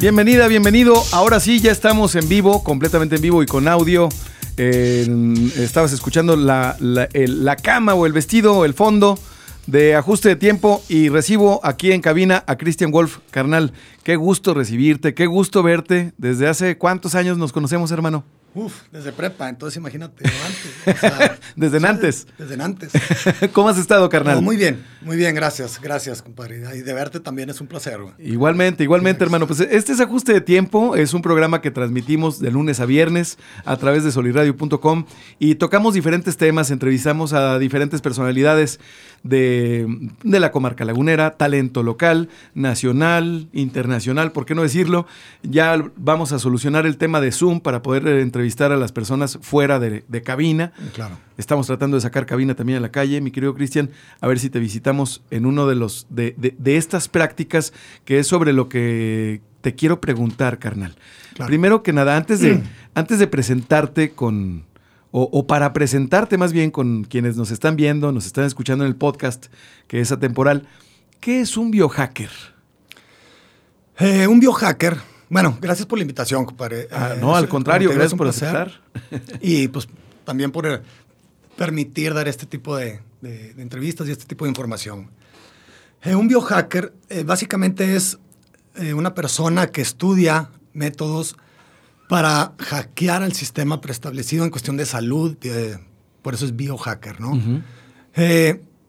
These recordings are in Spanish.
Bienvenida, bienvenido. Ahora sí, ya estamos en vivo, completamente en vivo y con audio. Estabas escuchando la, la- la cama o el vestido o el fondo de ajuste de tiempo y recibo aquí en cabina a Christian Wolf, carnal. Qué gusto recibirte, qué gusto verte. ¿Desde hace cuántos años nos conocemos, hermano? Uf, desde prepa, entonces imagínate, antes. o sea, Desde antes. Desde antes. ¿Cómo has estado, carnal? No, muy bien, muy bien, gracias, gracias, compadre. Y de verte también es un placer, güey. Igualmente, igualmente, hermano. Pues este es Ajuste de Tiempo, es un programa que transmitimos de lunes a viernes a través de soliradio.com y tocamos diferentes temas, entrevistamos a diferentes personalidades de, de la comarca lagunera, talento local, nacional, internacional, ¿por qué no decirlo? Ya vamos a solucionar el tema de Zoom para poder eh, entrevistar a las personas fuera de, de cabina. Claro. Estamos tratando de sacar cabina también a la calle, mi querido Cristian, a ver si te visitamos en uno de los de, de- de estas prácticas que es sobre lo que te quiero preguntar, carnal. Claro. Primero que nada, antes de, antes de presentarte con, o, o para presentarte más bien con quienes nos están viendo, nos están escuchando en el podcast, que es atemporal, ¿qué es un biohacker? Eh, un biohacker. Bueno, gracias por la invitación, compadre. Ah, Eh, no, al contrario, gracias por aceptar. Y pues también por eh, permitir dar este tipo de, de- de entrevistas y este tipo de información. Eh, un biohacker eh, básicamente es una persona que estudia métodos para hackear al sistema preestablecido en cuestión de salud, por eso es biohacker, ¿no?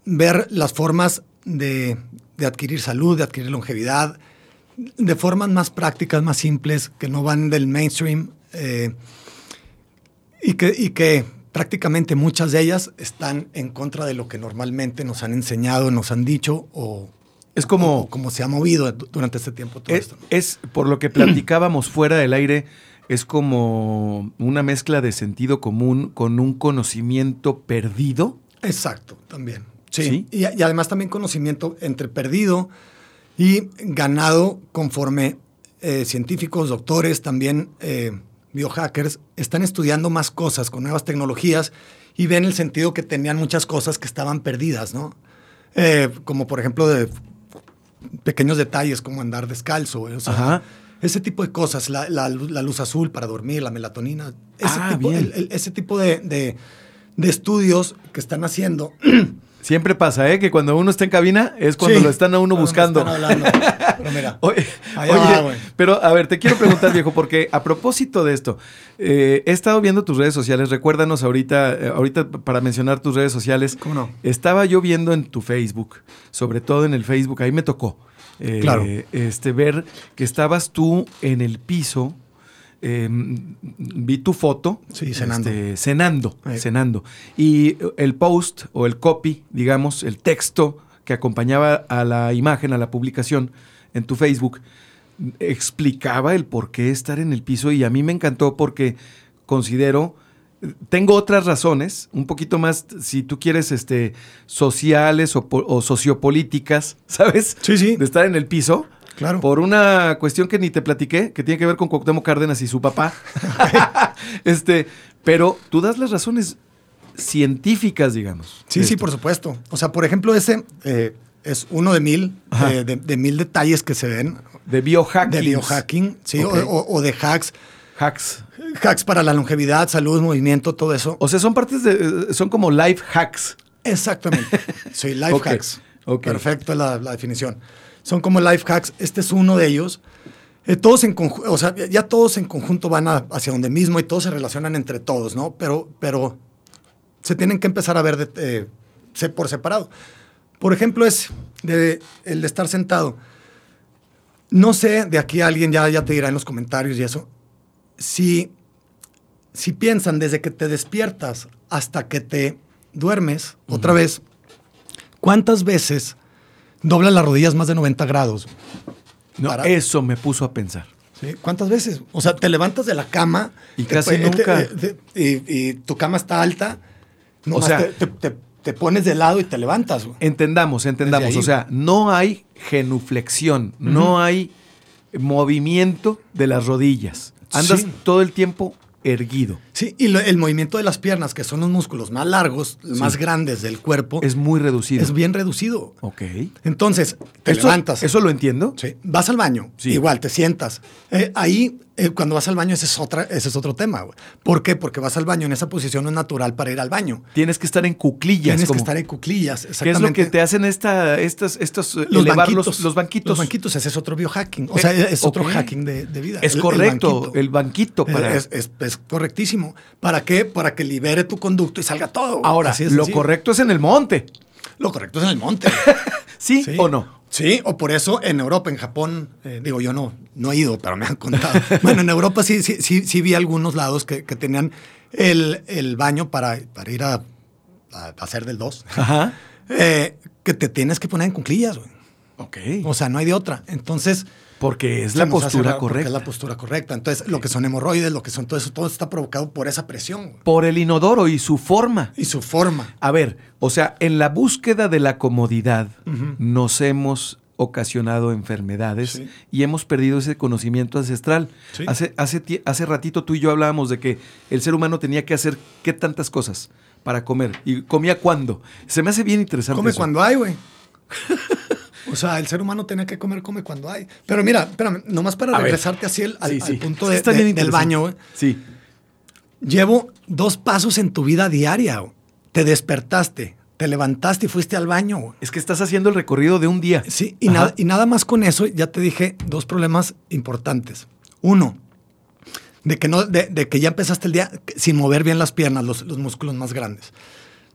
Ver las formas de, de adquirir salud, de adquirir longevidad, de formas más prácticas, más simples, que no van del mainstream eh, y, que, y que prácticamente muchas de ellas están en contra de lo que normalmente nos han enseñado, nos han dicho o Es como- o cómo se ha movido du- durante este tiempo todo Es, esto. ¿no? es, por lo que platicábamos fuera del aire, es como una mezcla de sentido común con un conocimiento perdido. Exacto, también. Sí. ¿Sí? Y, y además también conocimiento entre perdido y ganado conforme eh, científicos, doctores, también eh, biohackers están estudiando más cosas con nuevas tecnologías y ven el sentido que tenían muchas cosas que estaban perdidas, ¿no? Eh, como por ejemplo de pequeños detalles como andar descalzo, o sea, Ajá. ese tipo de cosas, la, la luz, la luz azul para dormir, la melatonina, ese Ah, tipo, el- el- ese tipo de, de- de estudios que están haciendo. Siempre pasa, ¿eh? Que cuando uno está en cabina es cuando Sí, lo están a uno buscando. están hablando. Pero mira, Oye, Allá oye, va, güey. pero a ver, te quiero preguntar, viejo, porque a propósito de esto, eh, he estado viendo tus redes sociales. Recuérdanos ahorita, eh, ahorita para mencionar tus redes sociales. ¿Cómo no? Estaba yo viendo en tu Facebook, sobre todo en el Facebook, ahí me tocó. eh, Claro. Este, ver que estabas tú en el piso. Eh, vi tu foto. Sí, cenando. este, cenando, cenando. Y el post o el copy, digamos, el texto que acompañaba a la imagen, a la publicación en tu Facebook, explicaba el por qué estar en el piso y a mí me encantó porque considero, tengo otras razones, un poquito más, si tú quieres, este, sociales o, o sociopolíticas, ¿sabes? Sí, sí. De estar en el piso. Claro. Por una cuestión que ni te platiqué, que tiene que ver con Cuauhtémoc Cárdenas y su papá. este, pero tú das las razones científicas, digamos. sí, sí, por supuesto. O sea, por ejemplo, ese eh, es uno de mil, eh, de, de mil detalles que se ven De biohacking. de biohacking, sí, o, de hacks, Hacks. hacks para la longevidad, salud, movimiento, todo eso. O sea, son partes de. eh, Son como life hacks. Exactamente. Sí, life hacks. Perfecto la, la definición. Son como life hacks. Este es uno de ellos. Eh, todos en o sea, ya todos en conjunto van a- hacia donde mismo y todos se relacionan entre todos, ¿no? Pero, pero se tienen que empezar a ver de- eh, por separado. Por ejemplo, es de, el de estar sentado. No sé, de aquí alguien ya, ya te dirá en los comentarios y eso, si, si piensan desde que te despiertas hasta que te duermes, otra vez, ¿cuántas veces doblas las rodillas más de 90 grados? No, Para- eso me puso a pensar. ¿Sí? ¿Cuántas veces? O sea, te levantas de la cama Y te- casi te- nunca. te- y, y tu cama está alta, nomás sea- te, pones de lado y te levantas. güey. Entendamos, entendamos. O sea, no hay genuflexión, no hay movimiento de las rodillas. Andas Sí. todo el tiempo erguido. Sí, y lo- el movimiento de las piernas, que son los músculos más largos, más grandes del cuerpo, Es muy reducido. es bien reducido. Ok. Entonces, te ¿Eso, levantas. ¿Eso lo entiendo? Sí. Vas al baño, Sí. igual te sientas. Eh, ahí, eh, cuando vas al baño, ese es, otra, ese es otro tema. güey. ¿Por qué? Porque vas al baño en esa posición no es natural para ir al baño. Tienes que estar en cuclillas. Tienes como- que estar en cuclillas. ¿Qué es Exactamente. lo que te hacen esta, estas, estos, eh, los banquitos, los, los banquitos? Los banquitos, ese es otro biohacking. O sea, es otro hacking de, de vida. Es El- el correcto, banquito. el banquito para... Es, es- es correctísimo. ¿Para qué? Para que libere tu conducto y salga todo. Ahora, Así de lo sencillo. correcto es en el monte. Lo correcto es en el monte. ¿Sí, Sí. o no? Sí, o por eso en Europa, en Japón, eh, digo yo no, no he ido, pero me han contado. bueno, en Europa sí, sí, sí, sí vi algunos lados que, que tenían el, el baño para, para ir a, a hacer del 2. Ajá. que te tienes que poner en cuclillas, güey. Ok. O sea, no hay de otra. Entonces. Porque es la postura correcta. Es la postura correcta. Entonces, lo que son hemorroides, lo que son todo eso, todo está provocado por esa presión. Por el inodoro y su forma. y su forma. A ver, o sea, en la búsqueda de la comodidad nos hemos ocasionado enfermedades Sí. y hemos perdido ese conocimiento ancestral. Sí. Hace, hace, hace ratito tú y yo hablábamos de que el ser humano tenía que hacer qué tantas cosas para comer y comía cuándo. Se me hace bien interesante. Come eso. cuando hay, güey. o sea, el ser humano tenía que comer, come cuando hay. Pero mira, espérame, nomás para A ver. regresarte así al, al- Sí, al sí. punto de- de- bien del baño, güey. Sí. Llevo dos pasos en tu vida diaria. güey. Te despertaste, te levantaste y fuiste al baño. güey. Es que estás haciendo el recorrido de un día. Sí, y, nada, y nada más con eso, ya te dije dos problemas importantes. Uno, de que, no, de, de que ya empezaste el día sin mover bien las piernas, los, los músculos más grandes.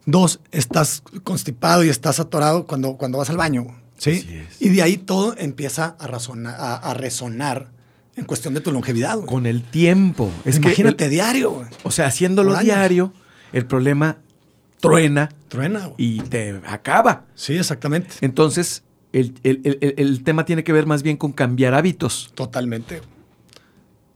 Dos, estás constipado y estás atorado cuando, cuando vas al baño. ¿Sí? Y de ahí todo empieza a, razonar, a, a resonar en cuestión de tu longevidad. güey. Con el tiempo. Es que Imagínate el- diario. güey. o sea, haciéndolo diario, el problema truena Truena. güey. y te acaba. Sí, exactamente. Entonces, el, el- el- tema tiene que ver más bien con cambiar hábitos. Totalmente.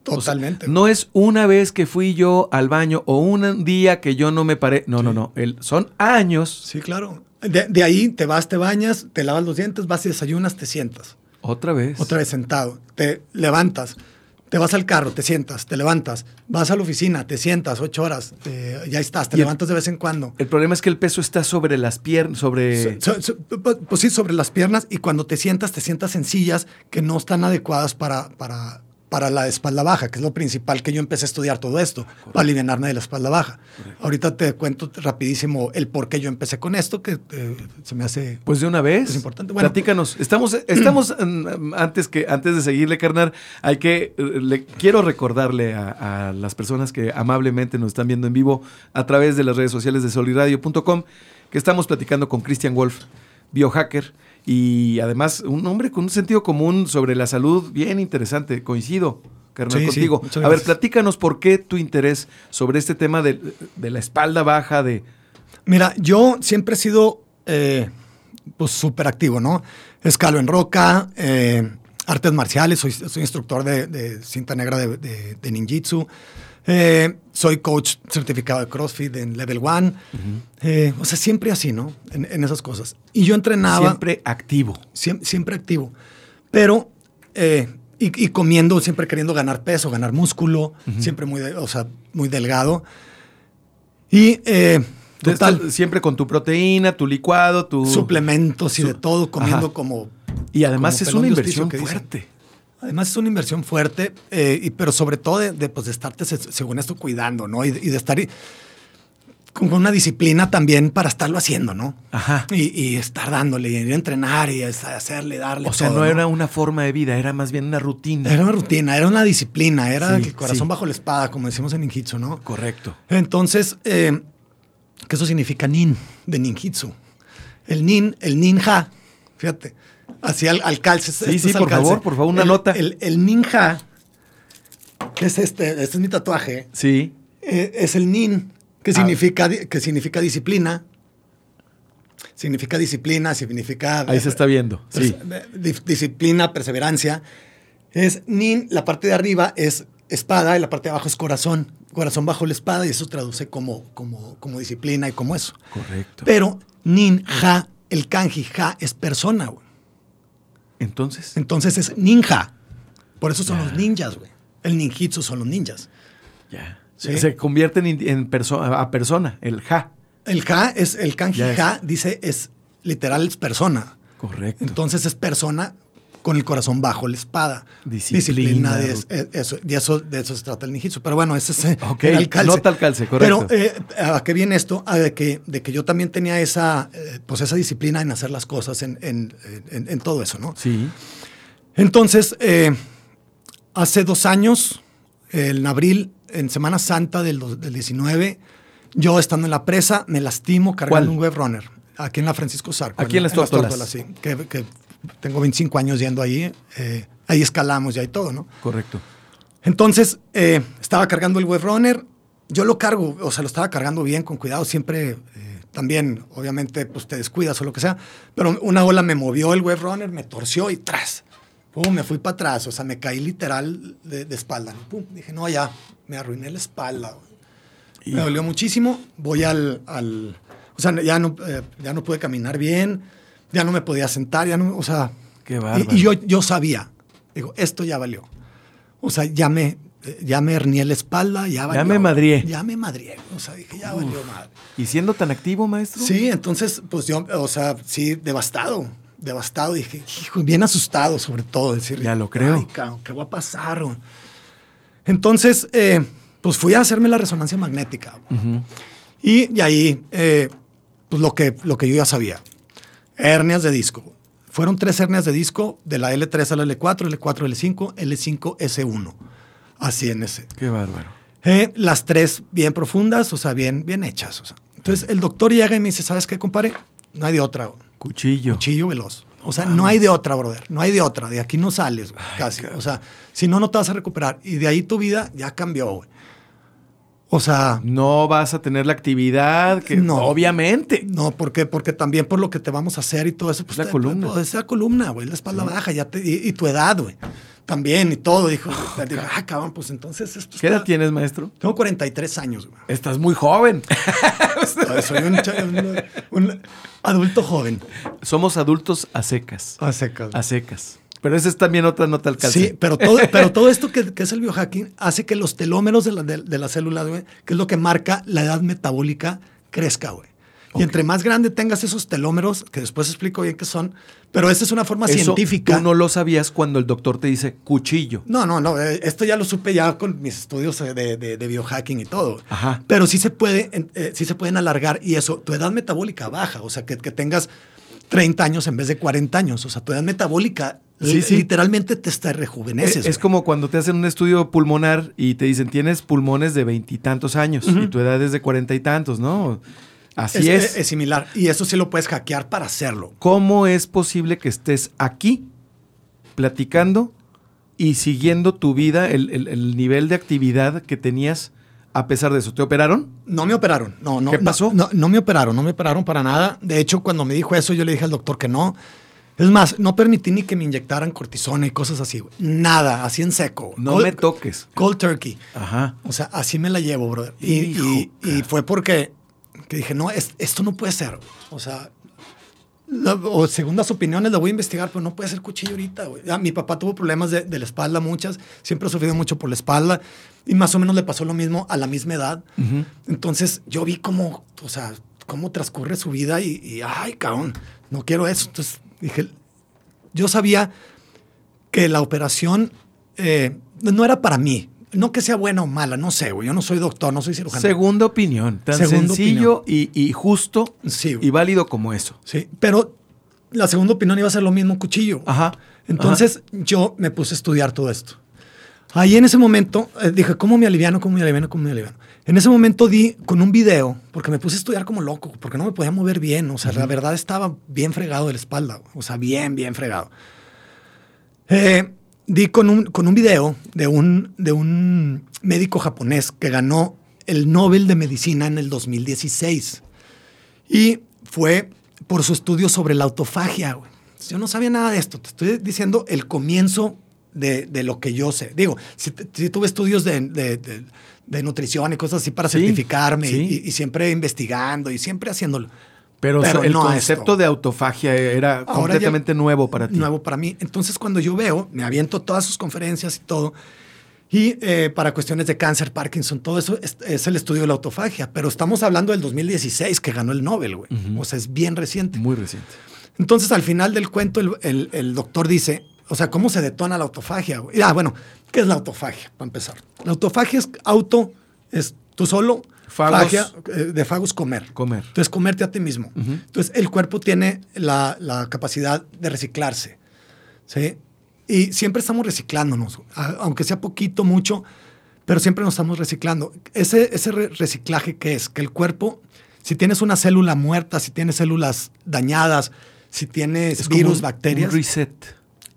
O sea, Totalmente. no es una vez que fui yo al baño o un día que yo no me paré. No, no, no. El- son años. Sí, claro. De, de ahí te vas, te bañas, te lavas los dientes, vas y desayunas, te sientas. Otra vez. Otra vez sentado. Te levantas, te vas al carro, te sientas, te levantas, vas a la oficina, te sientas ocho horas, eh, ya estás, te Y levantas de vez en cuando. El problema es que el peso está sobre las piernas, sobre... So- so- pues sí, sobre las piernas y cuando te sientas, te sientas en sillas que no están adecuadas para, para, para la espalda baja, que es lo principal que yo empecé a estudiar todo esto, para aliviarme de la espalda baja. Ahorita te cuento rapidísimo el por qué yo empecé con esto, que eh, se me hace... Pues de una vez. Es importante. Bueno, Platícanos. Estamos, estamos mm, antes que antes de seguirle, carnal, hay que eh, le quiero recordarle a, a las personas que amablemente nos están viendo en vivo a través de las redes sociales de soliradio.com que estamos platicando con Christian Wolf, biohacker y además un hombre con un sentido común sobre la salud bien interesante. Coincido. Carnal, Sí, contigo. a ver, platícanos por qué tu interés sobre este tema de, de la espalda baja, de Mira, yo siempre he sido eh, pues súper activo, ¿no? Escalo en roca, eh, artes marciales, soy, soy instructor de, de cinta negra de, de- de ninjitsu, eh, soy coach certificado de CrossFit en Level 1, eh, o sea, siempre así, ¿no? En, en esas cosas. Y yo entrenaba siempre activo. siempre, siempre activo, pero eh, y, y comiendo, siempre queriendo ganar peso, ganar músculo, siempre muy, de- o sea, muy delgado. Y eh, total, siempre con tu proteína, tu licuado, tu suplementos y de todo, comiendo Ajá. como... Y además como es una inversión dicen. Además es una inversión fuerte, eh, y- pero sobre todo de, de, pues, de estarte, se- según esto, cuidando, ¿no? Y, de- y de estar con una disciplina también para estarlo haciendo, ¿no? Ajá. Y, y estar dándole, y ir a entrenar y hacerle, darle. O sea, todo, no era una forma de vida, era más bien una rutina. Era una rutina, era una disciplina, era Sí, el corazón sí. bajo la espada, como decimos en ninjitsu, ¿no? Correcto. Entonces, eh, ¿qué eso significa nin de ninjitsu? El nin, el ninja, fíjate, así al, al calce. Sí, sí, por favor, por favor, una El- nota. El, el ninja, que es este, este es mi tatuaje, Sí. eh, es el nin, que Ah. significa, que significa disciplina. Significa disciplina, significa... Ahí se está viendo. Sí. Perse- di- disciplina, perseverancia. Es nin, la parte de arriba es espada y la parte de abajo es corazón. Corazón bajo la espada y eso traduce como, como, como disciplina y como eso. Correcto. Pero ninja, el kanji ja es persona, güey. Entonces, Entonces es ninja. Por eso son los ninjas, güey. El ninjitsu son los ninjas. ya. Sí. Se convierten en, en perso- a persona, el ja. El ja es, el kanji ja dice, es literal, es persona. Correcto. Entonces es persona con el corazón bajo la espada. Disciplina, de, eso, de, eso, de eso se trata el ninjitsu. Pero bueno, ese es eh, Ok, era el calce. nota el calce, correcto. Pero eh, ¿a qué viene esto? A de que, de que yo también tenía esa, eh, pues esa disciplina en hacer las cosas, en, en- en- en todo eso, ¿no? Sí. Entonces, eh, hace dos años, en abril, en Semana Santa del, dos- del 19, yo estando en la presa, me lastimo cargando ¿Cuál? un web runner, aquí en la Francisco Zarco. Aquí en las Tórtolas. sí, que, que tengo 25 años yendo ahí, eh, ahí escalamos y todo, ¿no? Correcto. Entonces, eh, estaba cargando el web runner, yo lo cargo, o sea, lo estaba cargando bien, con cuidado, siempre... eh, también, obviamente, pues te descuidas o lo que sea, pero una ola me movió el web runner, me torció y tras. Pum, me fui para atrás, o sea, me caí literal de, de espalda. ¿no? Pum, dije, no, ya, me arruiné la espalda. güey. Me dolió muchísimo. Voy al, al- o sea, ya no, eh, ya no pude caminar bien, ya no me podía sentar, ya no, o sea. Qué y-. Y, yo, yo sabía, digo, esto ya valió. O sea, ya me, ya me hernié la espalda, ya valió. me madrié. Ya me madrié. O sea, dije, ya valió madre. ¿Y siendo tan activo, maestro? Sí, entonces, pues yo, o sea, sí, devastado, devastado. Dije, hijo, bien asustado sobre todo. Decir, Ya lo creo. Ay, cabrón, ¿qué va a pasar? güey?" Entonces, eh, pues fui a hacerme la resonancia magnética. Y, y ahí, eh, pues lo que, lo que yo ya sabía. Hernias de disco. Fueron tres hernias de disco, de la L3 a la L4, L4 L5, L5 S1. Así en ese. Qué bárbaro. Eh, las tres bien profundas, o sea, bien, bien hechas. o sea. Entonces el doctor llega y me dice, ¿sabes qué, compadre? No hay de otra. Cuchillo. Cuchillo veloz. O sea, no hay de otra, brother. No hay de otra. De aquí no sales, güey, casi. O sea, si no, no te vas a recuperar. Y de ahí tu vida ya cambió, güey. O sea, No vas a tener la actividad que No. obviamente. no, ¿por qué? Porque también por lo que te vamos a hacer y todo eso. Pues La te- columna. pues, es la columna, güey. La espalda baja ya te- y, y tu edad, güey. También y todo. Dijo, digo, ah, cabrón, pues entonces esto ¿Qué edad tienes, maestro? Tengo 43 años, güey. Estás muy joven. Soy un, cha- un- un adulto joven. Somos adultos a secas. A secas. A secas. Pero esa es también otra nota al calce. Sí, pero todo, pero todo esto que, que es el biohacking hace que los telómeros de la, de, de la célula, güey, que es lo que marca la edad metabólica, crezca, güey. Y entre más grande tengas esos telómeros, que después explico bien qué son, pero esa es una forma Eso científica. Tú no lo sabías cuando el doctor te dice cuchillo. No, no, no. eh, Esto ya lo supe ya con mis estudios eh, de, de- de biohacking y todo. Ajá. Pero sí se puede, eh, sí se pueden alargar y eso, tu edad metabólica baja, o sea, que, que tengas 30 años en vez de 40 años. O sea, tu edad metabólica Sí, li- sí. literalmente te está Es, rejuveneces. es güey. como cuando te hacen un estudio pulmonar y te dicen tienes pulmones de veintitantos años y tu edad es de cuarenta y tantos, ¿no? Así es. es, es similar. Y eso sí lo puedes hackear para hacerlo. ¿Cómo es posible que estés aquí platicando y siguiendo tu vida, el, el- el nivel de actividad que tenías a pesar de eso? ¿Te operaron? No me operaron. No, no. ¿Qué pasó? No, no me operaron, no me operaron para nada. De hecho, cuando me dijo eso, yo le dije al doctor que no. Es más, no permití ni que me inyectaran cortisona y cosas así. güey. Nada, así en seco. No Cold- me toques. Cold turkey. Ají. O sea, así me la llevo, brother. Y, Hijo, y- y fue porque que dije, no, es- esto no puede ser. O sea, la- o según las opiniones, la voy a investigar, pero no puede ser cuchillo ahorita, güey. Ah, mi papá tuvo problemas de, de la espalda, muchas. Siempre ha sufrido mucho por la espalda. Y más o menos le pasó lo mismo a la misma edad. Entonces, yo vi cómo, o sea, cómo transcurre su vida y, y, ay, cabrón, no quiero eso. Entonces, dije, yo sabía que la operación eh, no era para mí. No que sea buena o mala, no sé, güey. Yo no soy doctor, no soy cirujano. Segunda opinión, tan Segunda sencillo Y, y justo Sí, y válido como eso. Sí, pero la segunda opinión iba a ser lo mismo cuchillo. Ajá. Entonces yo me puse a estudiar todo esto. Ahí en ese momento eh, dije, ¿cómo me aliviano? ¿Cómo me aliviano? ¿Cómo me aliviano? En ese momento di con un video, porque me puse a estudiar como loco, porque no me podía mover bien. O sea, la verdad estaba bien fregado de la espalda. O sea, bien, bien fregado. Eh, di con un, con un video de un, de un médico japonés que ganó el Nobel de Medicina en el 2016. Y fue por su estudio sobre la autofagia. güey. Yo no sabía nada de esto. Te estoy diciendo el comienzo de, de lo que yo sé. Digo, si, si tuve estudios de, de, nutrición y cosas así para Sí, certificarme sí. Y, y siempre investigando y siempre haciéndolo. Pero, Pero el no concepto de autofagia era Ahora completamente nuevo para ti. Nuevo para mí. Entonces, cuando yo veo, me aviento todas sus conferencias y todo. Y eh, para cuestiones de cáncer, Parkinson, todo eso es, es el estudio de la autofagia. Pero estamos hablando del 2016 que ganó el Nobel, güey. O sea, es bien reciente. Muy reciente. Entonces, al final del cuento, el, el- el doctor dice, o sea, ¿cómo se detona la autofagia? Ah, bueno, ¿qué es la autofagia? Para empezar. La autofagia es auto, es tú solo, Fagos. fagia, eh, de fagos comer. Comer. Entonces, comerte a ti mismo. Entonces, el cuerpo tiene la, la capacidad de reciclarse. ¿sí? Y siempre estamos reciclándonos, aunque sea poquito, mucho, pero siempre nos estamos reciclando. Ese, ese re- reciclaje que es, que el cuerpo, si tienes una célula muerta, si tienes células dañadas, si tienes Es como virus, un- bacterias, Un reset.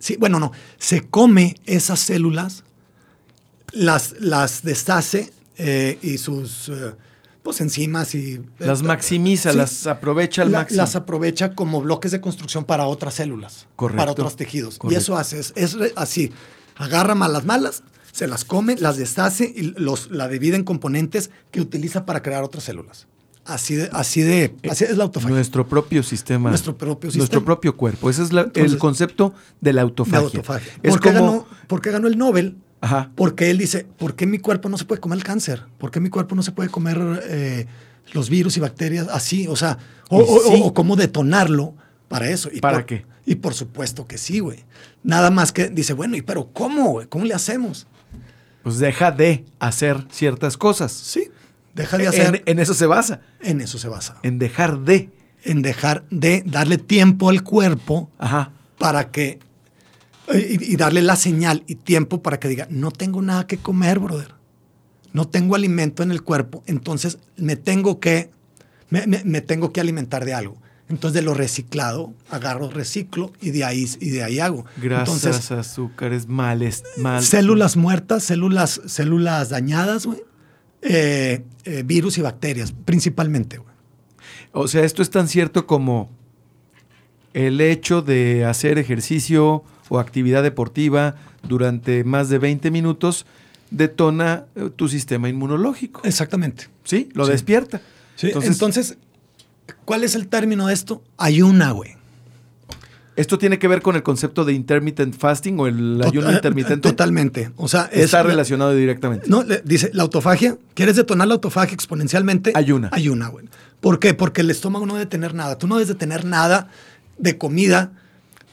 Sí, bueno, no, se come esas células, las, las deshace eh, y sus eh, pues, enzimas y... Las maximiza, Sí. las aprovecha al La- máximo. Las aprovecha como bloques de construcción para otras células, Correcto. para otros tejidos. Correcto. Y eso hace, es, así, agarra malas malas, se las come, las deshace y los, la divide en componentes que utiliza para crear otras células. Así de, así de, así es la autofagia. Nuestro propio sistema. Nuestro propio Nuestro propio cuerpo. Ese es la- el concepto de la de autofagia. Es ¿Por, qué como. ganó, por qué ganó el Nobel? Ajá. Porque él dice, ¿por qué mi cuerpo no se puede comer el cáncer? ¿Por qué mi cuerpo no se puede comer eh, los virus y bacterias así? O sea, o, Y o- sí. o cómo detonarlo para eso. Y ¿Para por- qué? Y por supuesto que sí, güey. Nada más que dice, bueno, ¿y pero cómo, güey? ¿Cómo le hacemos? Pues deja de hacer ciertas cosas. Sí, deja de hacer. En, en eso se basa. En, eso se basa. En dejar de. En dejar de darle tiempo al cuerpo Ajá. para que... Y, y darle la señal y tiempo para que diga, no tengo nada que comer, brother. No tengo alimento en el cuerpo, entonces me tengo que, me, me- me tengo que alimentar de algo. Entonces de lo reciclado, agarro, reciclo y de ahí, y de ahí hago. Grasas, Entonces, azúcares, males, mal. células muertas, células, células dañadas, güey. Eh, eh, virus y bacterias, principalmente, güey. O sea, esto es tan cierto como el hecho de hacer ejercicio o actividad deportiva durante más de 20 minutos detona eh, tu sistema inmunológico. Exactamente. ¿Sí? Lo Sí. despierta. Sí, Entonces, entonces, ¿cuál es el término de esto? Ayuna, güey. ¿Esto tiene que ver con el concepto de intermittent fasting o el ayuno Tot- intermitente? Totalmente. O sea, es Está la- relacionado directamente. No, le- dice, la autofagia, ¿quieres detonar la autofagia exponencialmente? Ayuna. Ayuna, güey. ¿Por qué? Porque el estómago no debe tener nada. Tú no debes de tener nada de comida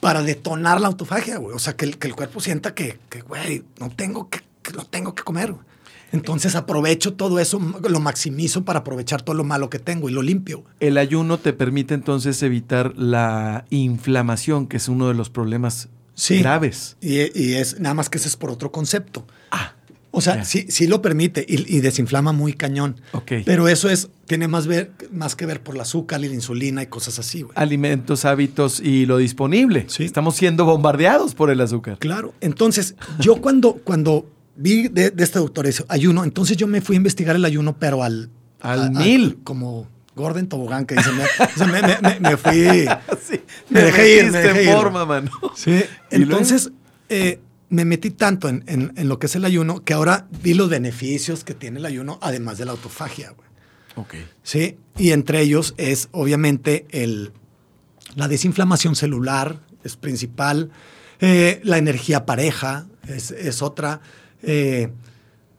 para detonar la autofagia, güey. O sea, que el, que el cuerpo sienta que, que, güey, no tengo que, que no tengo que comer, güey. Entonces aprovecho todo eso, lo maximizo para aprovechar todo lo malo que tengo y lo limpio. El ayuno te permite entonces evitar la inflamación, que es uno de los problemas Sí. graves. Y, y es nada más que ese es por otro concepto. Ah, O sea, sí, sí lo permite y, y desinflama muy cañón. Ok. Pero eso es, tiene más, ver, más que ver por el azúcar y la insulina y cosas así, güey. alimentos, hábitos y lo disponible. Sí. Estamos siendo bombardeados por el azúcar. Claro. Entonces, yo cuando, cuando vi de, de este doctor eso, ayuno, entonces yo me fui a investigar el ayuno, pero al... Al a- a- mil. como Gordon Tobogán, que dice, me, o sea, me- me- me- me fui... Sí, Me dejé ir, me dejé en ir. forma, mano. Sí. Entonces, eh, me metí tanto en, en- en lo que es el ayuno que ahora vi los beneficios que tiene el ayuno, además de la autofagia, güey. Ok. Sí, y entre ellos es obviamente el, la desinflamación celular, es principal, eh, la energía pareja es, es otra, eh,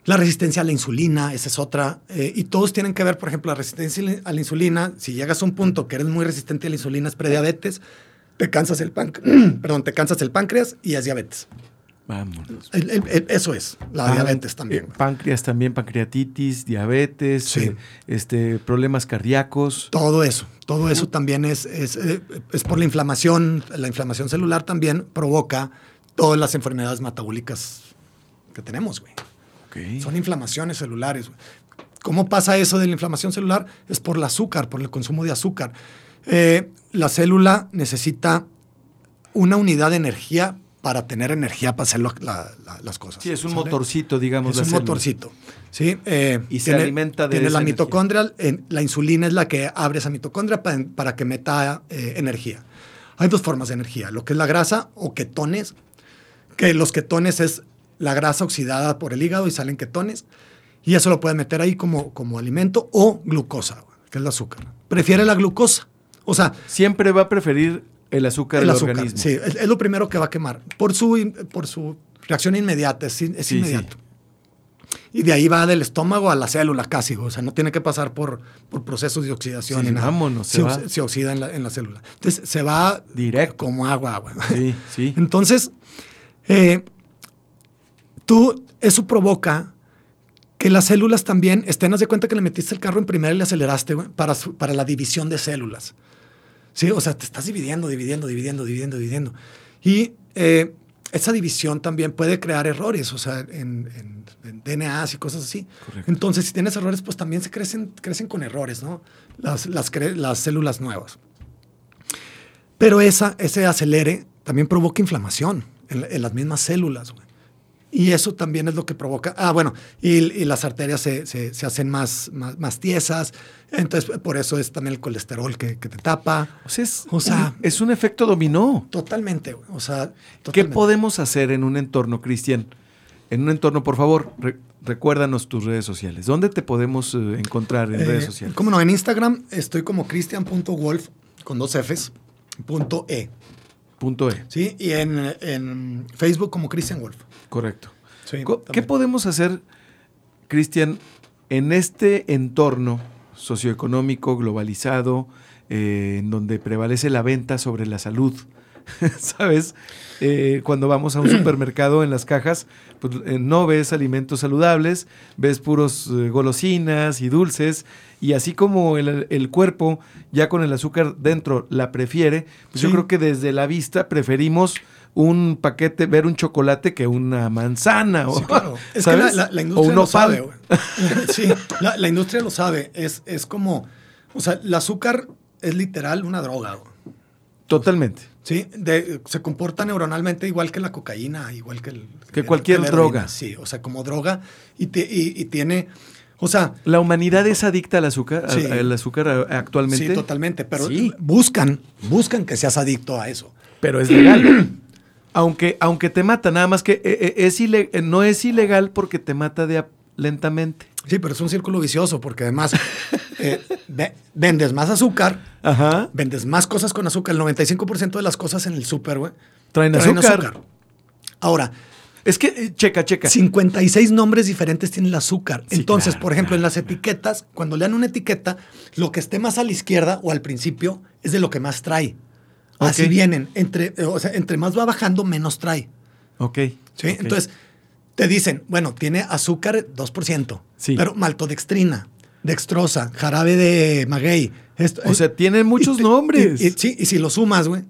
la resistencia a la insulina, esa es otra, eh, y todos tienen que ver, por ejemplo, la resistencia a la insulina, si llegas a un punto que eres muy resistente a la insulina es prediabetes, te cansas el, perdón, te cansas el páncreas y es diabetes. Vámonos. El- el- el- eso es, la Ah, diabetes eh, también. güey. páncreas también, pancreatitis, diabetes, Sí. eh, este, problemas cardíacos. Todo eso, todo eso también es, es, eh, es por la inflamación. La inflamación celular también provoca todas las enfermedades metabólicas que tenemos, güey. Son inflamaciones celulares. güey. ¿Cómo pasa eso de la inflamación celular? Es por el azúcar, por el consumo de azúcar. Eh, la célula necesita una unidad de energía para tener energía para hacer lo- la- la- las cosas. Sí, es un ¿sale? motorcito, digamos. Es un célula. motorcito. ¿sí? Eh, Y se alimenta de Tiene esa la energía. mitocondria, la insulina es la que abre esa mitocondria para, para que meta eh, energía. Hay dos formas de energía, lo que es la grasa o ketones, que los ketones es la grasa oxidada por el hígado y salen ketones. Y eso lo pueden meter ahí como, como alimento o glucosa, que es el azúcar. Prefiere la glucosa. O sea, Siempre va a preferir el azúcar el del azúcar. organismo. Sí, es, es lo primero que va a quemar. Por su, por su reacción inmediata, es, es Sí, inmediato. Y de ahí va del estómago a la célula casi, o sea, no tiene que pasar por, por procesos de oxidación Sí, nada. vámonos, se se, va. se oxida en la, en la célula. Entonces se va Directo. como agua, agua. Sí, sí. Entonces, eh, tú, eso provoca que las células también estén, haz de cuenta que le metiste el carro en primera y le aceleraste para, su- para la división de células. Sí, o sea, te estás dividiendo, dividiendo, dividiendo, dividiendo, dividiendo. Y eh, esa división también puede crear errores, o sea, en, en- en DNAs y cosas así. Correcto. Entonces, si tienes errores, pues también se crecen, crecen con errores, ¿no? Las, las, cre- las células nuevas. Pero esa, ese acelere también provoca inflamación en, en las mismas células. güey. Y eso también es lo que provoca. Ah, bueno, y, y las arterias se, se- se hacen más, más, más tiesas. Entonces, por eso es también el colesterol que, que te tapa. O sea, es, O sea- un, es un efecto dominó. Totalmente. O sea, ¿Qué totalmente. podemos hacer en un entorno, Cristian? En un entorno, por favor, re- recuérdanos tus redes sociales. ¿Dónde te podemos eh, encontrar en Eh, redes sociales? ¿Cómo no? En Instagram estoy como cristian.wolf con dos Fs, punto E. Punto E. ¿Sí? Y en, en Facebook como Christian Wolf. Correcto. Sí, ¿Qué podemos hacer, Cristian, en este entorno socioeconómico globalizado, eh, en donde prevalece la venta sobre la salud? ¿Sabes? Eh, cuando vamos a un supermercado en las cajas, pues eh, no ves alimentos saludables, ves puros eh, golosinas y dulces, y así como el, el cuerpo ya con el azúcar dentro la prefiere, pues yo creo que desde la vista preferimos un paquete, ver un chocolate que una manzana. O, Sí, claro. Es ¿sabes? que la, la- la o industria lo sabe, güey. sí, la, la industria lo sabe. Es, es como, o sea, el azúcar es literal una droga, güey. Totalmente. Sí, de- se comporta neuronalmente igual que la cocaína, igual que el... Que cualquier droga. Sí, o sea, como droga y, te- y- y tiene, o sea, La humanidad es adicta al azúcar, al- Sí. al azúcar actualmente. sí, totalmente, pero Sí. buscan, buscan que seas adicto a eso. Pero es legal. aunque, aunque te mata, nada más que eh, eh, es ile- eh, no es ilegal porque te mata de a- lentamente. Sí, pero es un círculo vicioso porque además eh, ve- vendes más azúcar, Ajá. vendes más cosas con azúcar. El 95% de las cosas en el súper, güey, Traen, traen azúcar. azúcar. Ahora, Es que, checa, checa. 56 nombres diferentes tiene el azúcar. Sí, Entonces, claro, por ejemplo, en claro, las etiquetas, cuando le dan una etiqueta, lo que esté más a la izquierda o al principio es de lo que más trae. Así vienen. Entre, eh, o sea, entre más va bajando, menos trae. Ok. ¿sí? Entonces, te dicen, bueno, tiene azúcar 2%, Sí. pero maltodextrina, dextrosa, jarabe de maguey. esto- O sea, tienen muchos y nombres. y- y- sí, y si lo sumas, güey,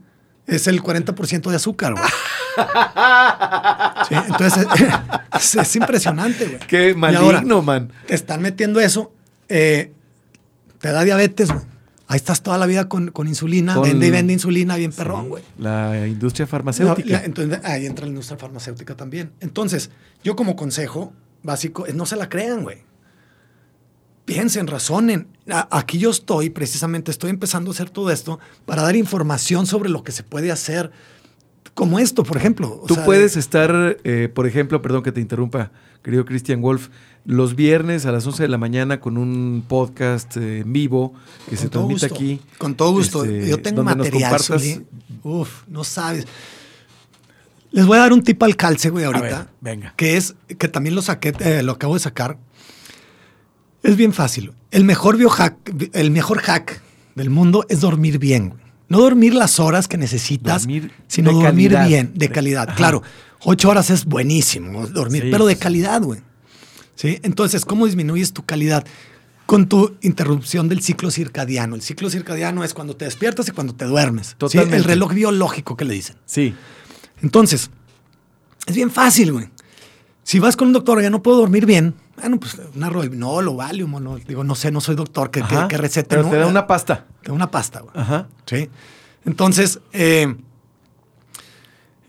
es el 40% de azúcar, güey. Sí, entonces, es, es impresionante, güey. Qué Y ahora, maligno, man. te están metiendo eso, eh, te da diabetes, güey. Ahí estás toda la vida con, con insulina, Con- vende y vende insulina bien perrón, güey. La industria No, farmacéutica. la- entonces, ahí entra la industria farmacéutica también. Entonces, yo como consejo básico es no se la crean, güey. Piensen, razonen. Aquí yo estoy, precisamente, estoy empezando a hacer todo esto para dar información sobre lo que se puede hacer, como esto, por ejemplo. O Tú sea, puedes estar, eh, por ejemplo, perdón que te interrumpa, querido Christian Wolf, los viernes a las 11 de la mañana con un podcast eh, en vivo que se transmite gusto, aquí. Con todo gusto. este, yo tengo material. Uf, no sabes. Les voy a dar un tip al calce, güey, ahorita. ver, venga. Que es, que también lo saqué, eh, lo acabo de sacar. Es bien fácil. El mejor biohack, el mejor hack del mundo es dormir bien. No dormir las horas que necesitas, Dormir sino dormir calidad. bien, de calidad. Ajá. Claro, ocho horas es buenísimo dormir, Sí, pero de calidad, güey. ¿Sí? Entonces, ¿cómo disminuyes tu calidad? Con tu interrupción del ciclo circadiano. El ciclo circadiano es cuando te despiertas y cuando te duermes. El reloj biológico que le dicen. Sí. Entonces, es bien fácil, güey. Si vas con un doctor, ya no puedo dormir bien. Bueno, pues una Rohypnol o Valium, o no, digo, no sé, no soy doctor, que, que, que receta. Pero ¿no? te da una pasta. Te da una pasta, güey. Ajá. ¿sí? Entonces, eh,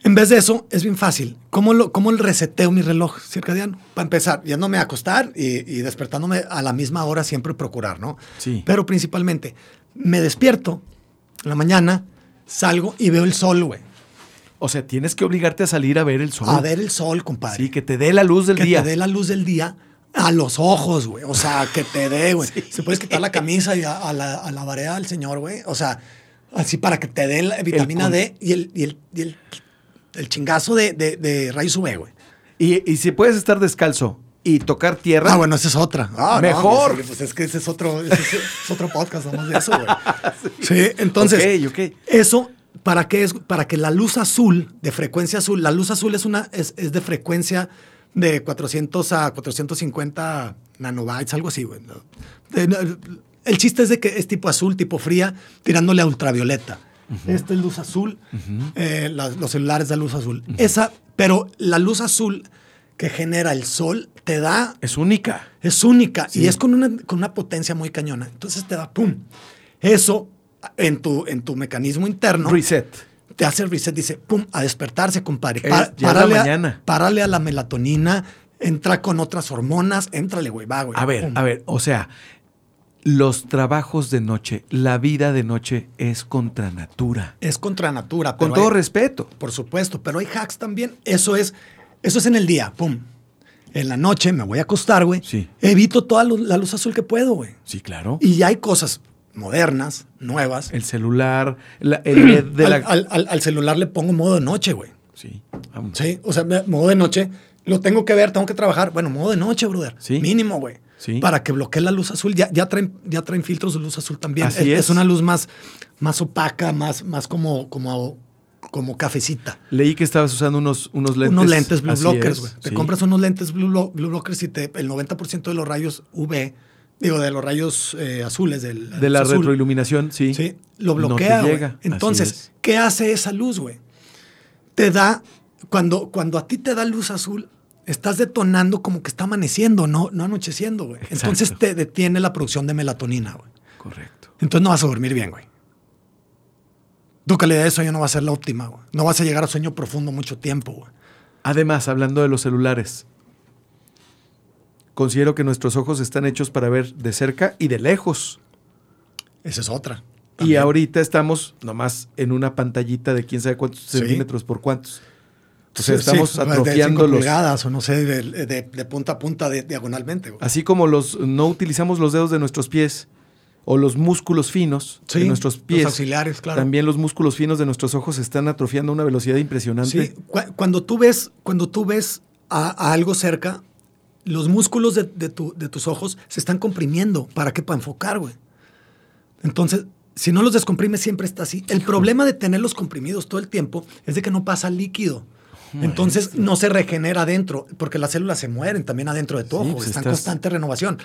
en vez de eso, es bien fácil. ¿Cómo, lo, cómo reseteo mi reloj circadiano? Para empezar, yéndome a acostar y, y despertándome a la misma hora, siempre procurar, ¿no? Sí. Pero principalmente, me despierto en la mañana, salgo y veo el sol, güey. O sea, tienes que obligarte a salir a ver el sol. A ver el sol, compadre. Sí, que te dé la luz del que día. te dé la luz del día a los ojos, güey. O sea, que te dé, güey. Se puedes quitar la camisa y a, a la, a la vareda del señor, güey. O sea, así para que te dé la vitamina D y el, y el, y el, el chingazo de, de, de rayos UV, güey. Y, y si puedes estar descalzo y tocar tierra. Ah, bueno, esa es otra. Ah, no, Mejor. pues, pues es que ese es otro, ese es, otro podcast, nomás de eso, güey. Sí, entonces, Ok, ok. eso, ¿para qué es? Para que la luz azul, de frecuencia azul, la luz azul es, una, es, es de frecuencia de 400 a 450 nanobytes, algo así, güey. El chiste es de que es tipo azul, tipo fría, tirándole a ultravioleta. Esta es luz azul, eh, la- los celulares de luz azul. Esa, pero la luz azul que genera el sol te da Es única. es única Sí. y es con una, con una potencia muy cañona. Entonces te da pum. Eso en tu, en tu mecanismo interno Reset. Te hace el reset. Dice pum, a despertarse, compadre. Pa- párale, mañana. A, párale a la melatonina, entra con otras hormonas, éntrale, güey, va, güey. A ver, pum. a ver, o sea, los trabajos de noche, la vida de noche es contra natura. Es contra natura. Con todo hay- respeto. Por supuesto, pero hay hacks también. Eso es, eso es en el día, pum. En la noche me voy a acostar, güey. Sí. Evito toda la luz azul que puedo, güey. Sí, claro. Y ya hay cosas modernas, nuevas. El celular, la- el LED de al, la. al- al- al celular le pongo modo de noche, güey. Sí. Sí, o sea, modo de noche. Lo tengo que ver, tengo que trabajar. Bueno, modo de noche, brother. Sí. Mínimo, güey. Sí. Para que bloquee la luz azul. Ya, ya, traen, ya traen filtros de luz azul también. Así es, es. una luz más, más opaca, más, más como, como, como cafecita. Leí que estabas usando unos, unos lentes. unos lentes blue blockers, güey. Te sí. compras unos lentes blue, blue blockers y te, el 90% de los rayos UV, digo, de los rayos eh, azules del De la azul, retroiluminación, sí. Sí, lo bloquea, llega, Entonces, es. ¿qué hace esa luz, güey? Te da, cuando, cuando a ti te da luz azul, estás detonando como que está amaneciendo, no, no anocheciendo, güey. Entonces Exacto. te detiene la producción de melatonina, güey. Correcto. Entonces no vas a dormir bien, güey. Tu calidad de sueño no va a ser la óptima, güey. No vas a llegar a sueño profundo mucho tiempo, güey. Además, hablando de los celulares, considero que nuestros ojos están hechos para ver de cerca y de lejos. Esa es otra. Y También. ahorita estamos nomás en una pantallita de quién sabe cuántos Sí. centímetros por cuántos. Sí, estamos sí, atrofiando los. pulgadas o no sé, de, de- de punta a punta de- diagonalmente, güey. Así como los no utilizamos los dedos de nuestros pies o los músculos finos Sí, de nuestros los pies. auxiliares, claro. También los músculos finos de nuestros ojos se están atrofiando a una velocidad impresionante. Sí, cu- cuando tú ves, cuando tú ves a, a algo cerca, los músculos de, de tu- de tus ojos se están comprimiendo. ¿Para qué? Para enfocar, güey. Entonces, si no los descomprimes, siempre está así. El problema de tenerlos comprimidos todo el tiempo es de que no pasa líquido. Entonces no se regenera adentro, porque las células se mueren también adentro de tu Sí, ojo, pues están en estás- constante renovación.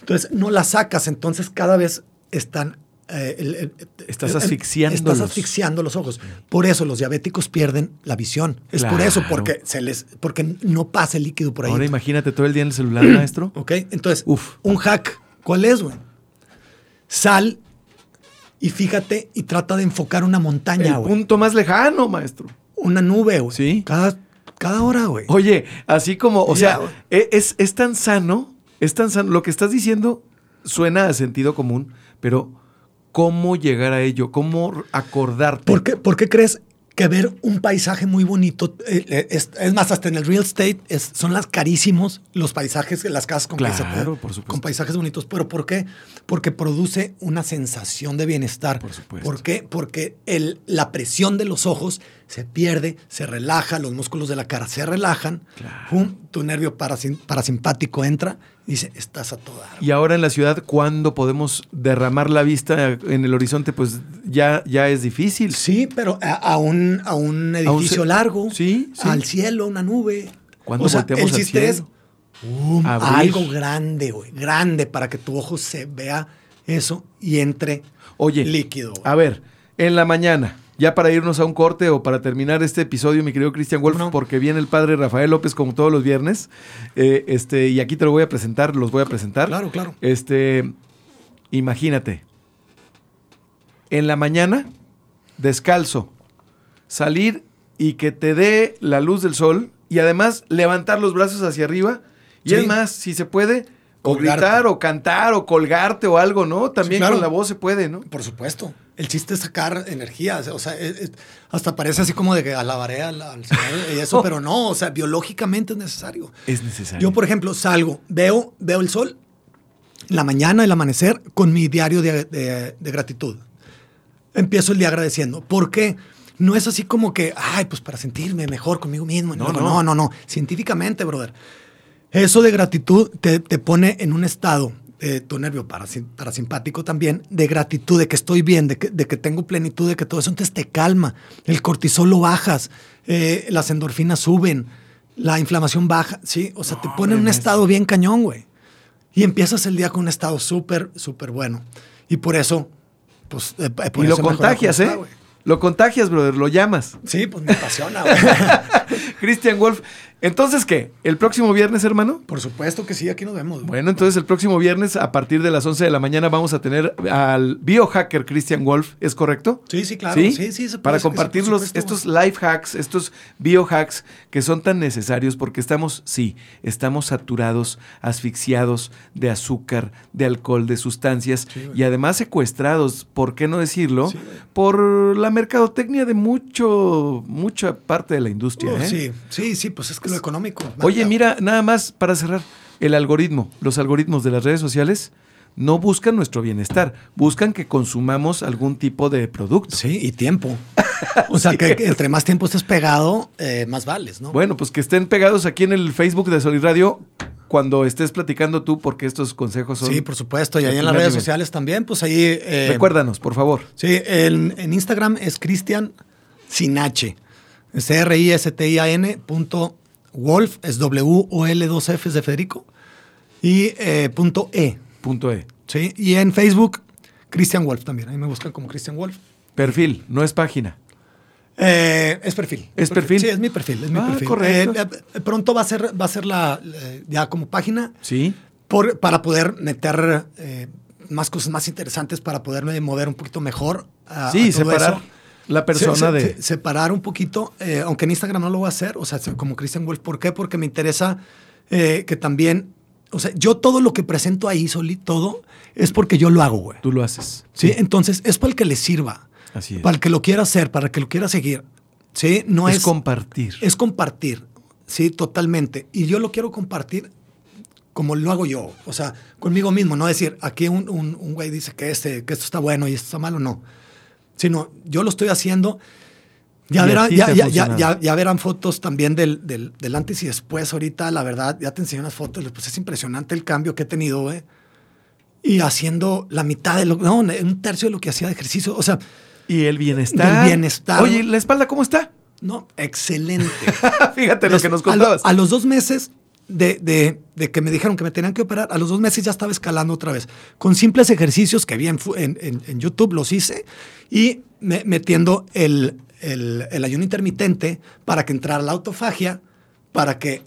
Entonces no las sacas, entonces cada vez están... eh, el- el- Estás asfixiándolos. Estás asfixiando los ojos. Por eso los diabéticos pierden la visión. Es por eso, porque, se les, porque no pasa el líquido por ahí. Ahora imagínate todo el día en el celular, maestro. ¿Ok? Entonces, Uf. un hack, ¿cuál es, güey? Sal y fíjate y trata de enfocar una montaña, güey. punto más lejano, maestro. Una nube, güey. Sí. Cada, cada hora, güey. Oye, así como, o Ya, sea, e- es, es tan sano, es tan sano. Lo que estás diciendo suena a sentido común, pero ¿cómo llegar a ello? ¿Cómo acordarte? ¿Por qué, por qué crees que ver un paisaje muy bonito, eh, eh, es, es más, hasta en el real estate es- son las carísimos los paisajes, las casas con, Claro, por supuesto. con paisajes bonitos. ¿Pero por qué? Porque produce una sensación de bienestar. Por supuesto. ¿Por qué? Porque el, la presión de los ojos se pierde, se relaja, los músculos de la cara se relajan, Claro. pum, tu nervio parasim- parasimpático entra y dice, estás a toda. Y ahora en la ciudad, ¿cuándo podemos derramar la vista en el horizonte? Pues ya, ya es difícil. Sí, pero a, a un, a un edificio largo, Sí, sí. al cielo, una nube. ¿Cuándo o sea, volteamos el al es cielo? um, algo grande, güey, grande para que tu ojo se vea eso y entre Oye, líquido. a ver, en la mañana, ya para irnos a un corte o para terminar este episodio, mi querido Cristian Wolf, porque viene el padre Rafael López como todos los viernes, eh, este, y aquí te lo voy a presentar, los voy a presentar. Claro, claro. Este, imagínate, en la mañana, descalzo, salir y que te dé la luz del sol y además levantar los brazos hacia arriba. Y Sí. es más, si se puede, o gritar o cantar o colgarte o algo, ¿no? También claro. con la voz se puede, ¿no? Por supuesto. El chiste es sacar energía. O sea, es- es- hasta parece así como de que alabaré al, al Señor y eso, pero no, o sea, biológicamente es necesario. Es necesario. Yo, por ejemplo, salgo, veo, veo el sol, la mañana, el amanecer, con mi diario de, de- de gratitud. Empiezo el día agradeciendo. ¿Por qué? No es así como que, ay, pues para sentirme mejor conmigo mismo. No, No, no, no. no, no, no. Científicamente, brother. Eso de gratitud te, te pone en un estado, de tu nervio parasim- parasimpático también, de gratitud, de que estoy bien, de que, de que tengo plenitud, de que todo eso entonces te calma. El cortisol lo bajas, eh, las endorfinas suben, la inflamación baja, ¿sí? O sea, te pone en un estado bien cañón, güey. Y empiezas el día con un estado súper, súper bueno. Y por eso, pues... eh, por y lo eso contagias, ¿eh? está, lo contagias, brother, lo llamas. Sí, pues me apasiona, güey. Cristian Wolf. Entonces, ¿qué? ¿El próximo viernes, hermano? por supuesto que sí, aquí nos vemos. Bueno, entonces el próximo viernes a partir de las 11 de la mañana vamos a tener al biohacker Christian Wolf, ¿es correcto? Sí, sí, claro. Sí, sí, se puede Para compartir los, estos life hacks, estos biohacks que son tan necesarios porque estamos, sí, estamos saturados, asfixiados de azúcar, de alcohol, de sustancias Sí, y además secuestrados, ¿por qué no decirlo? Sí, por la mercadotecnia de mucho, mucha parte de la industria. Uh, ¿eh? Sí, sí, sí, pues es que lo económico. Oye, mira, nada más para cerrar, el algoritmo, los algoritmos de las redes sociales no buscan nuestro bienestar, buscan que consumamos algún tipo de producto. Sí, y tiempo. O sea, que, entre más tiempo estés pegado, eh, más vales, ¿no? Bueno, pues que estén pegados aquí en el Facebook de Solid Radio cuando estés platicando tú, porque estos consejos son... Sí, por supuesto. Y ahí en las redes sociales también, pues ahí. eh, Recuérdanos, por favor. Sí, en, en Instagram es Cristian sin H. C-R-I-S-T-I-A-N punto Wolf, es W-O-L dos Fs de Federico. Y eh, punto E. Punto E. Sí, y en Facebook, Christian Wolf también. Ahí me buscan como Christian Wolf. Perfil, no es página. Eh, es perfil. ¿Es perfil? Sí, es mi perfil. Es mi Ah, perfil. correcto. Eh, pronto va a ser, va a ser la, ya como página Sí. por- para poder meter más cosas más interesantes, para poderme mover un poquito mejor. a- Sí, a todo separar eso. La persona Se- se- de... se- separar un poquito, eh, aunque en Instagram no lo voy a hacer, o sea, se- como Christian Wolf. ¿Por qué? Porque me interesa eh, que también, o sea, yo todo lo que presento ahí, Soli, todo, es porque yo lo hago, güey. Tú lo haces. ¿Sí? Entonces, es para el que le sirva. Así es. Para el que lo quiera hacer, para el que lo quiera seguir. ¿Sí? No es, es, compartir. es compartir. Sí, totalmente. Y yo lo quiero compartir como lo hago yo. O sea, conmigo mismo. No decir, aquí un, un- un güey dice que, este, que esto está bueno y esto está malo. No. Sino, yo lo estoy haciendo. Ya, verán, ya, ya, ya, funcionado. ya- ya verán fotos también del, del, del antes y después. Ahorita, la verdad, ya te enseñé unas fotos. Pues es impresionante el cambio que he tenido, güey. Y haciendo la mitad de lo, no, un tercio de lo que hacía de ejercicio. O sea, Y el bienestar. Del bienestar. Oye, ¿la espalda cómo está? no, excelente. Fíjate lo que nos a, lo- contabas. a los dos meses de, que me dijeron que me tenían que operar, a los dos meses ya estaba escalando otra vez. Con simples ejercicios que vi en, YouTube, los hice, y me- metiendo el, ayuno intermitente para que entrara la autofagia, para que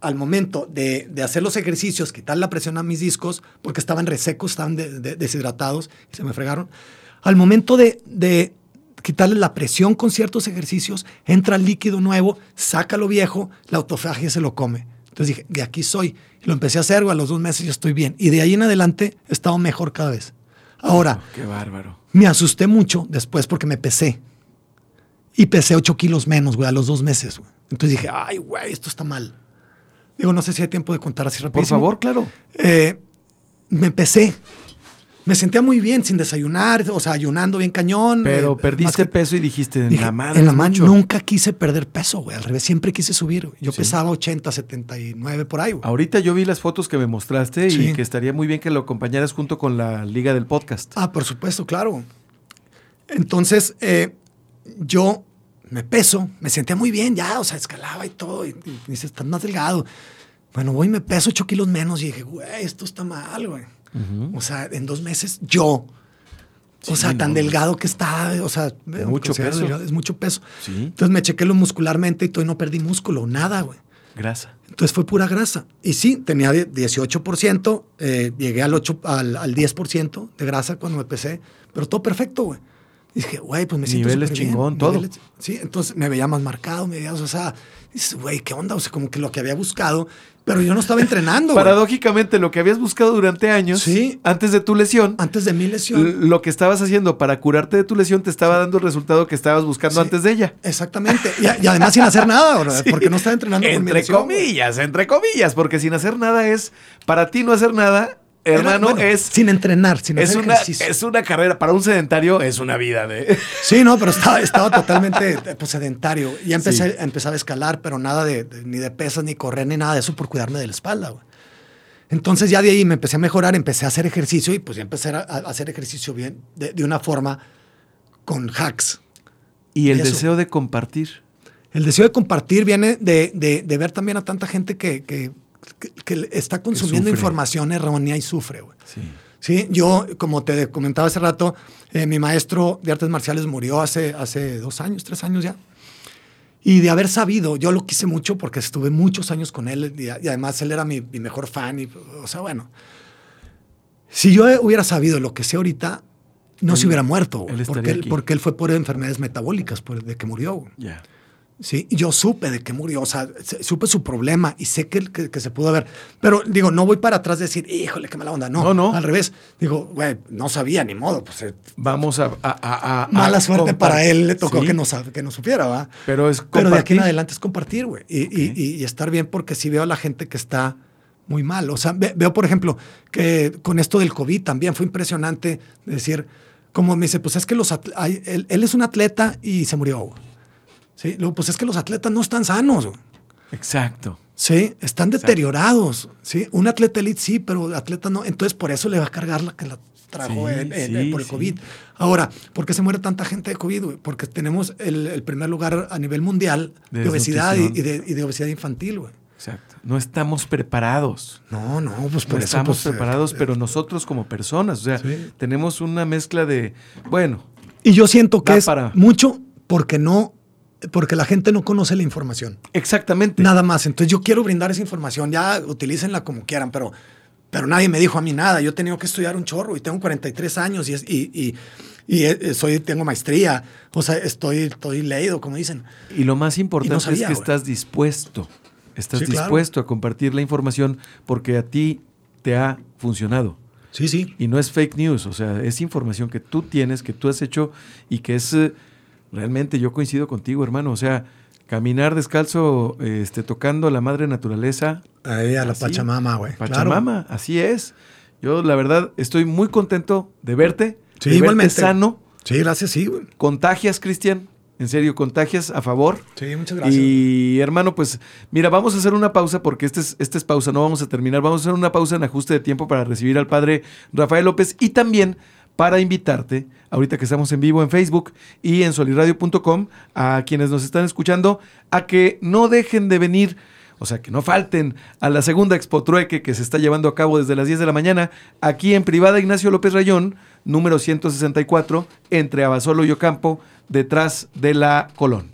al momento de, hacer los ejercicios, quitar la presión a mis discos, porque estaban resecos, estaban de- de- deshidratados y se me fregaron. Al momento de, quitarle la presión con ciertos ejercicios, entra líquido nuevo, saca lo viejo, la autofagia se lo come. Entonces dije, de aquí soy. Lo empecé a hacer, güey, a los dos meses ya estoy bien. Y de ahí en adelante he estado mejor cada vez. Ahora, Qué bárbaro. me asusté mucho después porque me pesé. Y pesé 8 kilos menos, güey, a los dos meses. güey. Entonces dije, ay, güey, esto está mal. Digo, no sé si hay tiempo de contar así rápido. Por favor, claro. Eh, me pesé. Me sentía muy bien sin desayunar, o sea, ayunando bien cañón. Pero eh, perdiste que- peso y dijiste, en Dije, la madre. en la mano mucho". nunca quise perder peso, güey. Al revés, siempre quise subir. güey. Yo Sí. pesaba 80, 79 por ahí, güey. Ahorita yo vi las fotos que me mostraste y que estaría muy bien que lo acompañaras junto con la liga del podcast. Ah, por supuesto, claro. Entonces, eh, yo me peso, me sentía muy bien ya, o sea, escalaba y todo. Y, y me dice, estás más delgado. Bueno, voy y me peso 8 kilos menos y dije, güey, esto está mal, güey. O sea, en dos meses yo. o sea, tan no, delgado que está, o sea, Mucho peso. delgado, es mucho peso. Sí. Entonces me chequé lo muscularmente y todavía no perdí músculo, nada, güey. Grasa. Entonces fue pura grasa. Y sí, tenía die- 18%, eh, llegué al, 8, al, al 10% de grasa cuando me pesé, pero todo perfecto, güey. Y dije, güey, pues me siento Niveles bien, chingón, todo. niveles- Sí, entonces me veía más marcado, me veía, o sea, dices, güey, ¿qué onda? O sea, como que lo que había buscado, pero yo no estaba entrenando. Paradójicamente, lo que habías buscado durante años, Sí. antes de tu lesión, Antes de mi lesión. lo que estabas haciendo para curarte de tu lesión te estaba dando el resultado que estabas buscando Sí. antes de ella. Exactamente. Y, y además sin hacer nada, ¿verdad? Sí. porque no estaba entrenando con mi Entre lesión, comillas, entre comillas, porque sin hacer nada es, para ti no hacer nada, hermano, bueno, es, Sin entrenar, sin es, hacer una, ejercicio. es una carrera, para un sedentario es una vida de... Sí, no, pero estaba, estaba totalmente eh, pues, sedentario. Y ya empecé, Sí. empezaba a escalar, pero nada de, de- ni de pesas, ni correr, ni nada de eso por cuidarme de la espalda, güey. Entonces ya de ahí me empecé a mejorar, empecé a hacer ejercicio y pues ya empecé a, a hacer ejercicio bien, de, de una forma con hacks. Y el Eso. deseo de compartir. El deseo de compartir viene de, de- de ver también a tanta gente que, que- que- que está consumiendo sufre. información errónea y sufre, güey. Sí. Sí, yo, como te comentaba hace rato, eh, mi maestro de artes marciales murió hace, hace dos años, tres años ya. Y de haber sabido, yo lo quise mucho porque estuve muchos años con él y, y además él era mi, mi mejor fan. Y, o sea, bueno, si yo hubiera sabido lo que sé ahorita, no se hubiera muerto, él porque, él, aquí. porque él fue por enfermedades metabólicas, por, de que murió. güey. Sí, yo supe de que murió, o sea, se- supe su problema y sé que, que, que se pudo haber. Pero digo, no voy para atrás de decir, híjole, qué mala onda. No, No, no. Al revés. Digo, güey, no sabía ni modo. Pues, eh, Vamos a... a- a- mala a suerte para él, le tocó Sí, que, no, que no supiera, ¿va? Pero es Pero de aquí en compartir. adelante es compartir, güey. Y, y- y- y estar bien porque sí veo a la gente que está muy mal. O sea, ve- veo, por ejemplo, que con esto del COVID también fue impresionante decir, como me dice, pues es que los atl- hay- él, él es un atleta y se murió. güey. Sí, luego, pues es que los atletas no están sanos. Exacto. Sí, están deteriorados. Sí, un atleta elite sí, pero el atleta no. Entonces, por eso le va a cargar la que la trajo Sí, sí, por el sí. COVID. Ahora, ¿por qué se muere tanta gente de COVID? Porque tenemos el, primer lugar a nivel mundial de, De obesidad y, de, y de obesidad infantil, güey. Exacto. No estamos preparados. No, no, pues por no eso. estamos pues, eh, preparados, eh, pero nosotros como personas, o sea, tenemos una mezcla de, bueno, Y yo siento que es para- mucho porque no, porque la gente no conoce la información. exactamente. Nada más. Entonces yo quiero brindar esa información. Ya utilícenla como quieran, pero, pero nadie me dijo a mí nada. Yo he tenido que estudiar un chorro y tengo 43 años y, es- y, y, y, eh, soy, tengo maestría. O sea, estoy, estoy leído, como dicen. Y lo más importante sabía, es que estás dispuesto, estás Sí, claro. dispuesto a compartir la información porque a ti te ha funcionado. Sí, sí. Y no es fake news, o sea, es información que tú tienes, que tú has hecho y que es eh, realmente, yo coincido contigo, hermano, o sea, caminar descalzo, este, tocando a la madre naturaleza. Ahí a la así, Pachamama, güey. Pachamama, así es. Yo, la verdad, estoy muy contento de verte. Sí, de igualmente. Verte sano. Sí, gracias, sí, güey. Contagias, Cristian. En serio, contagias a favor. Sí, muchas gracias. Y hermano, pues mira, vamos a hacer una pausa porque este es, este es pausa, no vamos a terminar. Vamos a hacer una pausa en ajuste de tiempo para recibir al padre Rafael López y también para invitarte, ahorita que estamos en vivo en Facebook y en soliradio.com, a quienes nos están escuchando, a que no dejen de venir. O sea, que no falten a la segunda Expo Trueque que se está llevando a cabo desde las 10 de la mañana aquí en Privada Ignacio López Rayón, número 164, entre Abasolo y Ocampo, detrás de la Colón.